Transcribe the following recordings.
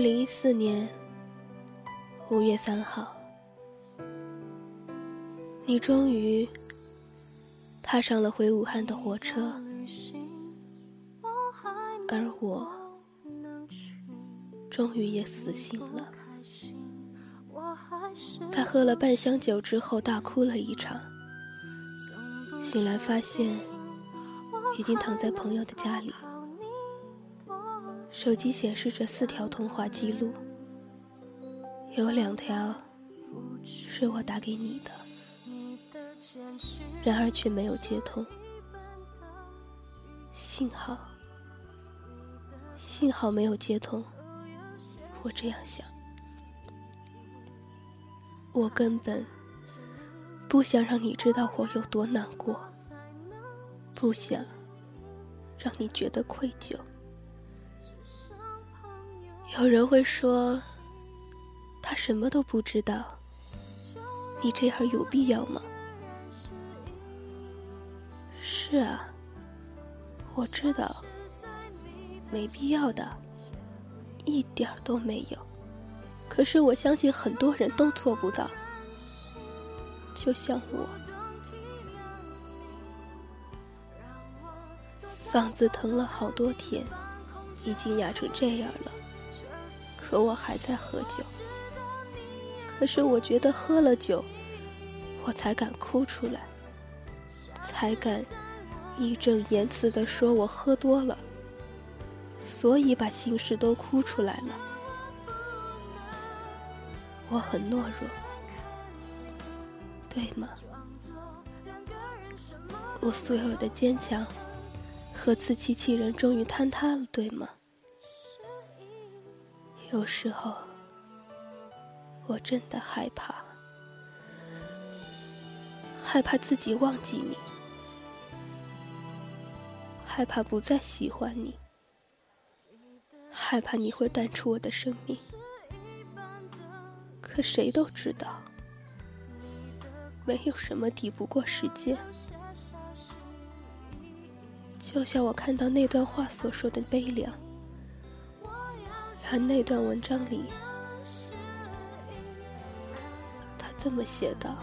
二零一四年五月三号，你终于踏上了回武汉的火车，而我终于也死心了。在喝了半箱酒之后，大哭了一场。醒来发现，已经躺在朋友的家里。手机显示着四条通话记录，有两条是我打给你的，然而却没有接通。幸好，幸好没有接通。我这样想，我根本不想让你知道我有多难过，不想让你觉得愧疚。有人会说，他什么都不知道。你这样有必要吗？是啊，我知道，没必要的，一点都没有。可是我相信很多人都做不到，就像我，嗓子疼了好多天。已经哑成这样了，可我还在喝酒。可是我觉得喝了酒，我才敢哭出来，才敢义正言辞地说我喝多了，所以把心事都哭出来了。我很懦弱，对吗？我所有的坚强。和自欺欺人终于坍塌了，对吗？有时候，我真的害怕，害怕自己忘记你，害怕不再喜欢你，害怕你会淡出我的生命。可谁都知道，没有什么抵不过时间。就像我看到那段话所说的悲凉，而那段文章里，他这么写道：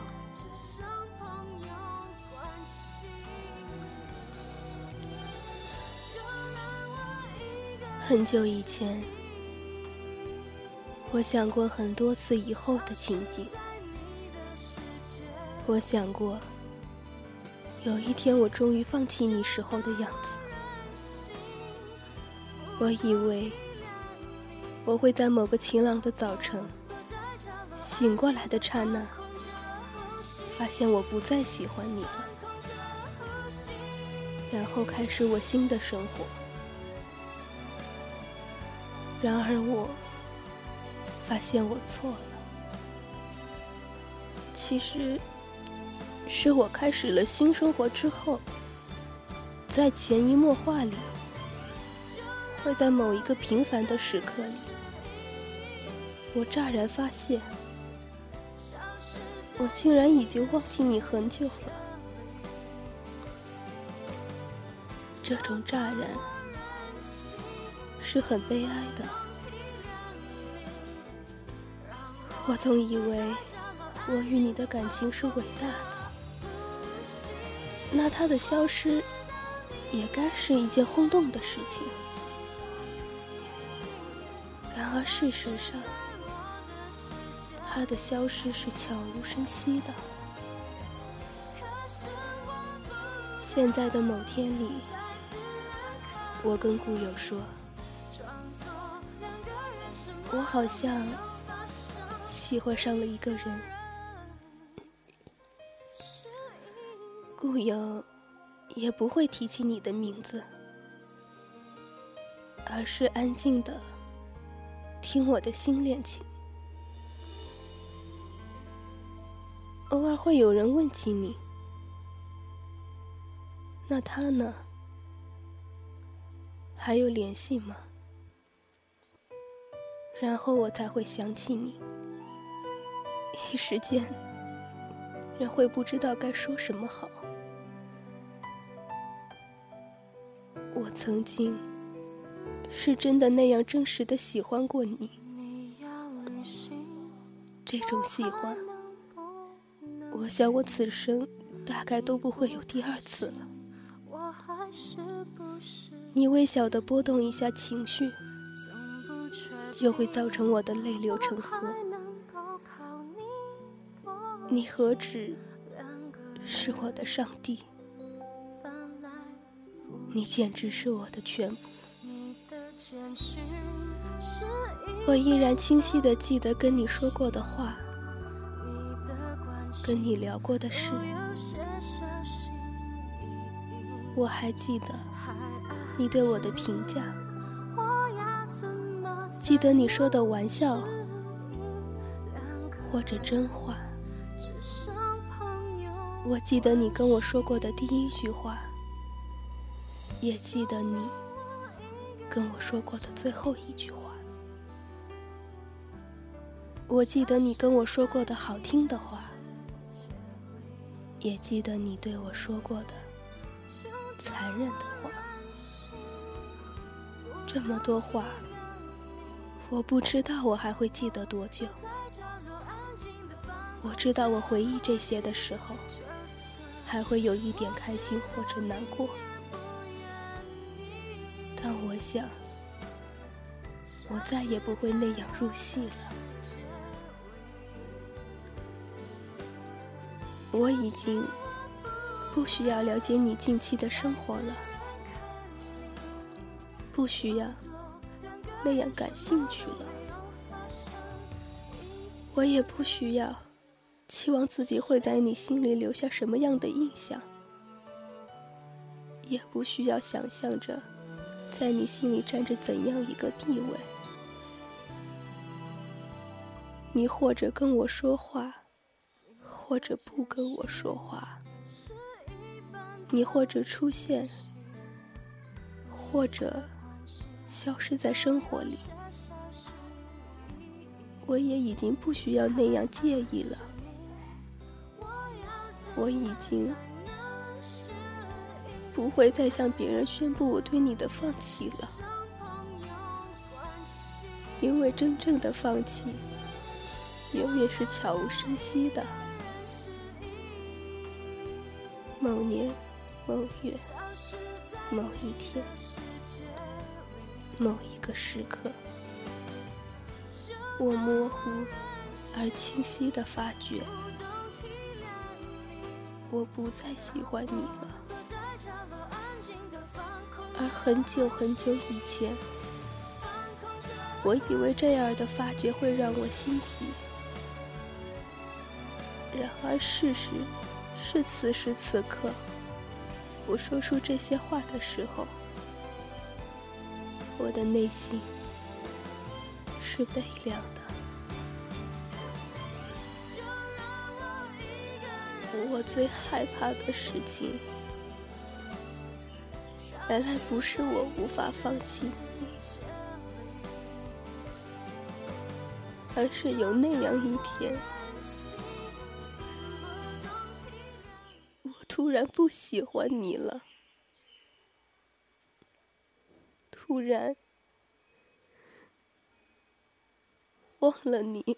很久以前，我想过很多次以后的情景，我想过。有一天，我终于放弃你时候的样子。我以为我会在某个晴朗的早晨醒过来的刹那，发现我不再喜欢你了，然后开始我新的生活。然而，我发现我错了。其实。是我开始了新生活之后，在潜移默化里，会在某一个平凡的时刻里，我乍然发现，我竟然已经忘记你很久了。这种乍然是很悲哀的。我总以为我与你的感情是伟大的。那他的消失，也该是一件轰动的事情。然而事实上，他的消失是悄无声息的。现在的某天里，我跟故友说，我好像喜欢上了一个人。故友也不会提起你的名字，而是安静的听我的心恋情。偶尔会有人问起你，那他呢？还有联系吗？然后我才会想起你，一时间，人会不知道该说什么好。我曾经是真的那样真实的喜欢过你，这种喜欢，我想我此生大概都不会有第二次了。你微小的波动一下情绪，就会造成我的泪流成河。你何止是我的上帝？你简直是我的全部。我依然清晰的记得跟你说过的话，跟你聊过的事。我还记得你对我的评价，记得你说的玩笑或者真话。我记得你跟我说过的第一句话，也记得你跟我说过的最后一句话。我记得你跟我说过的好听的话，也记得你对我说过的残忍的话。这么多话，我不知道我还会记得多久。我知道我回忆这些的时候。还会有一点开心或者难过，但我想，我再也不会那样入戏了。我已经不需要了解你近期的生活了，不需要那样感兴趣了，我也不需要。期望自己会在你心里留下什么样的印象，也不需要想象着在你心里占着怎样一个地位。你或者跟我说话，或者不跟我说话；你或者出现，或者消失在生活里，我也已经不需要那样介意了。我已经不会再向别人宣布我对你的放弃了，因为真正的放弃永远是悄无声息的。某年某月某一天某一个时刻，我模糊而清晰的发觉。我不再喜欢你了，而很久很久以前，我以为这样的发觉会让我欣喜。然而事实是，此时此刻，我说出这些话的时候，我的内心是悲凉的。我最害怕的事情，原来不是我无法放弃你，而是有那样一天，我突然不喜欢你了，突然忘了你。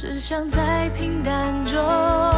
只想在平淡中。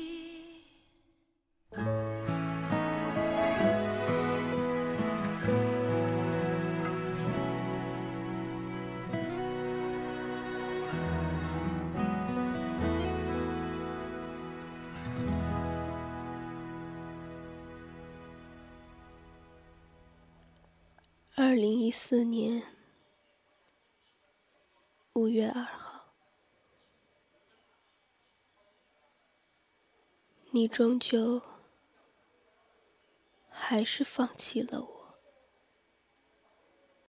二零一四年五月二号。你终究还是放弃了我。